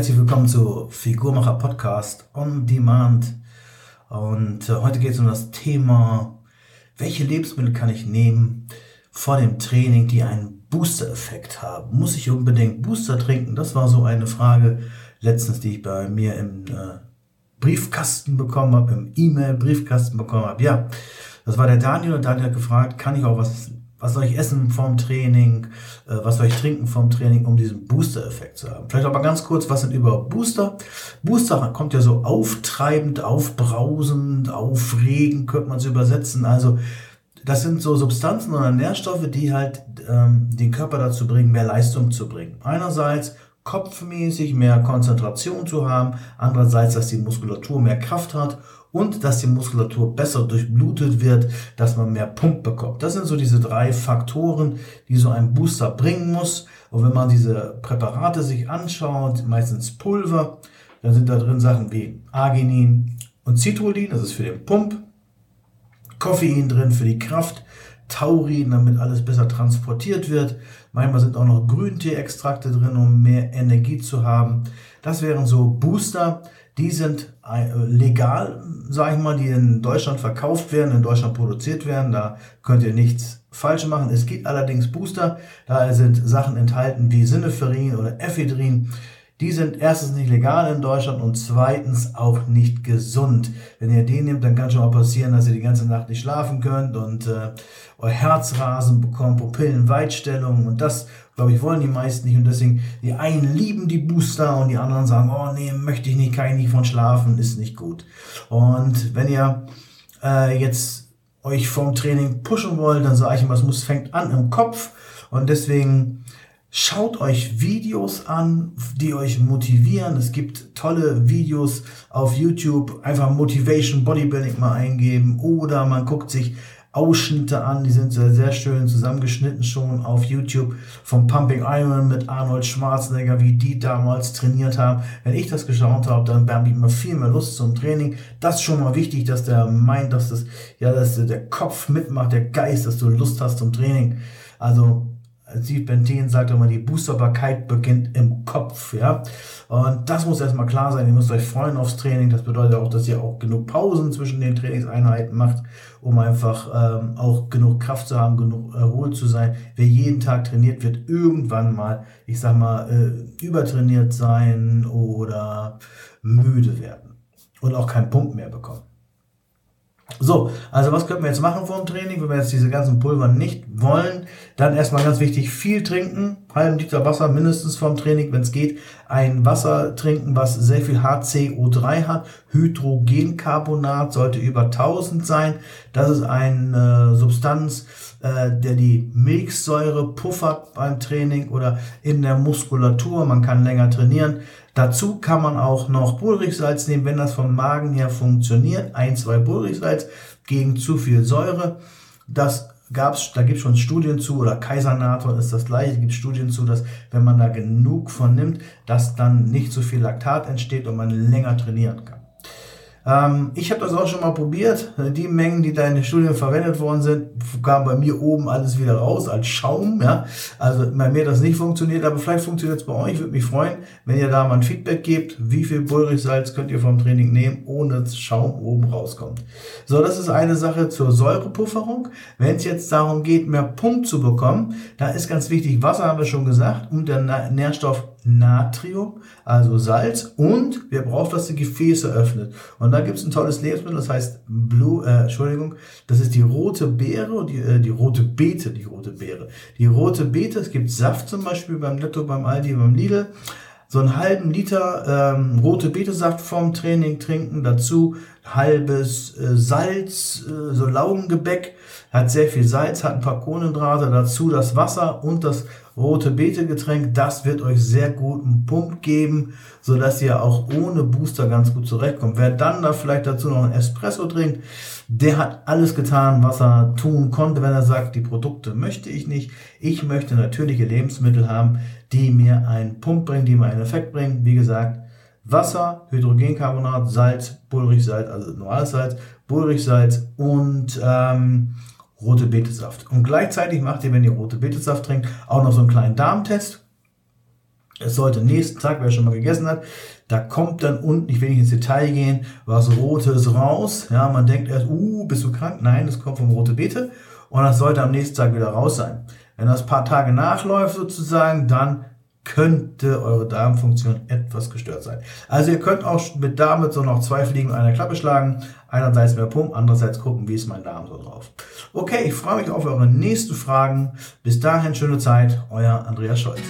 Herzlich willkommen zu Figurmacher Podcast on Demand. Und äh, heute geht es um das Thema, welche Lebensmittel kann ich nehmen vor dem Training, die einen Booster-Effekt haben? Muss ich unbedingt Booster trinken? Das war so eine Frage letztens, die ich bei mir im äh, Briefkasten bekommen habe, im E-Mail-Briefkasten bekommen habe. Ja, das war der Daniel und Daniel hat gefragt, kann ich auch was was soll ich essen vorm Training, äh, was soll ich trinken vorm Training, um diesen Booster-Effekt zu haben. Vielleicht aber ganz kurz, was sind überhaupt Booster? Booster kommt ja so auftreibend, aufbrausend, aufregend, könnte man es übersetzen. Also das sind so Substanzen oder Nährstoffe, die halt ähm, den Körper dazu bringen, mehr Leistung zu bringen. Einerseits kopfmäßig mehr Konzentration zu haben, andererseits, dass die Muskulatur mehr Kraft hat und dass die Muskulatur besser durchblutet wird, dass man mehr Pump bekommt. Das sind so diese drei Faktoren, die so ein Booster bringen muss. Und wenn man diese Präparate sich anschaut, meistens Pulver, dann sind da drin Sachen wie Arginin und Citrullin, das ist für den Pump, Koffein drin für die Kraft, Taurin, damit alles besser transportiert wird. Manchmal sind auch noch Grüntee-Extrakte drin, um mehr Energie zu haben. Das wären so Booster. Die sind äh, legal, sage ich mal, die in Deutschland verkauft werden, in Deutschland produziert werden. Da könnt ihr nichts falsch machen. Es gibt allerdings Booster. Da sind Sachen enthalten wie Sinneferin oder Ephedrin. Die sind erstens nicht legal in Deutschland und zweitens auch nicht gesund. Wenn ihr den nehmt, dann kann schon mal passieren, dass ihr die ganze Nacht nicht schlafen könnt und äh, euer Herzrasen bekommt, Pupillenweitstellung und das, glaube ich, wollen die meisten nicht und deswegen, die einen lieben die Booster und die anderen sagen, oh nee, möchte ich nicht, kann ich nicht von schlafen, ist nicht gut. Und wenn ihr äh, jetzt euch vom Training pushen wollt, dann sage ich immer, es muss, fängt an im Kopf und deswegen Schaut euch Videos an, die euch motivieren. Es gibt tolle Videos auf YouTube. Einfach Motivation Bodybuilding mal eingeben. Oder man guckt sich Ausschnitte an, die sind sehr, sehr schön zusammengeschnitten schon auf YouTube vom Pumping Iron mit Arnold Schwarzenegger, wie die damals trainiert haben. Wenn ich das geschaut habe, dann habe ich immer viel mehr Lust zum Training. Das ist schon mal wichtig, dass der meint, dass das, ja, dass der Kopf mitmacht, der Geist, dass du Lust hast zum Training. Also Steve Bentin sagt immer, die Boosterbarkeit beginnt im Kopf, ja. Und das muss erstmal klar sein. Ihr müsst euch freuen aufs Training. Das bedeutet auch, dass ihr auch genug Pausen zwischen den Trainingseinheiten macht, um einfach ähm, auch genug Kraft zu haben, genug erholt zu sein. Wer jeden Tag trainiert, wird irgendwann mal, ich sag mal, äh, übertrainiert sein oder müde werden und auch keinen Pump mehr bekommen. So, also was können wir jetzt machen vor dem Training, wenn wir jetzt diese ganzen Pulver nicht wollen? Dann erstmal ganz wichtig, viel trinken, halben Liter Wasser mindestens vorm Training, wenn es geht. Ein Wasser trinken, was sehr viel HCO3 hat. Hydrogencarbonat sollte über 1000 sein. Das ist eine Substanz, äh, der die Milchsäure puffert beim Training oder in der Muskulatur. Man kann länger trainieren. Dazu kann man auch noch Pulrichsalz nehmen, wenn das vom Magen her funktioniert. Ein, zwei Pulrichsalz gegen zu viel Säure. Das gab's, da gibt es schon Studien zu, oder Kaisernator ist das gleiche, gibt Studien zu, dass wenn man da genug von nimmt, dass dann nicht so viel Laktat entsteht und man länger trainieren kann. Ähm, ich habe das auch schon mal probiert. Die Mengen, die da in den Studien verwendet worden sind, kamen bei mir oben alles wieder raus als Schaum. Ja? Also bei mir das nicht funktioniert, aber vielleicht funktioniert es bei euch. Würde mich freuen, wenn ihr da mal ein Feedback gebt. Wie viel Pulversalz könnt ihr vom Training nehmen, ohne dass Schaum oben rauskommt. So, das ist eine Sache zur Säurepufferung. Wenn es jetzt darum geht, mehr Pump zu bekommen, da ist ganz wichtig, Wasser haben wir schon gesagt und der Nährstoff Natrium, also Salz, und wir brauchen, dass die Gefäße öffnet. Und da gibt es ein tolles Lebensmittel, das heißt Blue, äh, Entschuldigung, das ist die rote Beere, die, äh, die rote Beete, die rote Beere. Die rote Beete, es gibt Saft zum Beispiel beim Netto, beim Aldi, beim Lidl. So einen halben Liter ähm, rote Betesaft vorm Training trinken, dazu halbes äh, Salz, äh, so Laugengebäck, hat sehr viel Salz, hat ein paar Kohlenhydrate, dazu das Wasser und das rote Beete-Getränk, das wird euch sehr guten Pump geben, so dass ihr auch ohne Booster ganz gut zurechtkommt. Wer dann da vielleicht dazu noch ein Espresso trinkt, der hat alles getan, was er tun konnte, wenn er sagt, die Produkte möchte ich nicht. Ich möchte natürliche Lebensmittel haben, die mir einen Pump bringen, die mir einen Effekt bringen. Wie gesagt, Wasser, Hydrogencarbonat, Salz, Pulversalz, also normales Salz, Pulversalz und ähm, rote Betesaft. Und gleichzeitig macht ihr, wenn ihr rote Betesaft trinkt, auch noch so einen kleinen Darmtest. Es sollte nächsten Tag, wer schon mal gegessen hat, da kommt dann unten, ich will nicht ins Detail gehen, was Rotes raus. Ja, man denkt erst, uh, bist du krank? Nein, das kommt vom rote Beete und das sollte am nächsten Tag wieder raus sein. Wenn das paar Tage nachläuft sozusagen, dann könnte eure Darmfunktion etwas gestört sein. Also ihr könnt auch mit damit so noch zwei Fliegen mit einer Klappe schlagen. Einerseits mehr pumpen, andererseits gucken, wie ist mein Darm so drauf. Okay, ich freue mich auf eure nächsten Fragen. Bis dahin schöne Zeit, euer Andreas Scholz.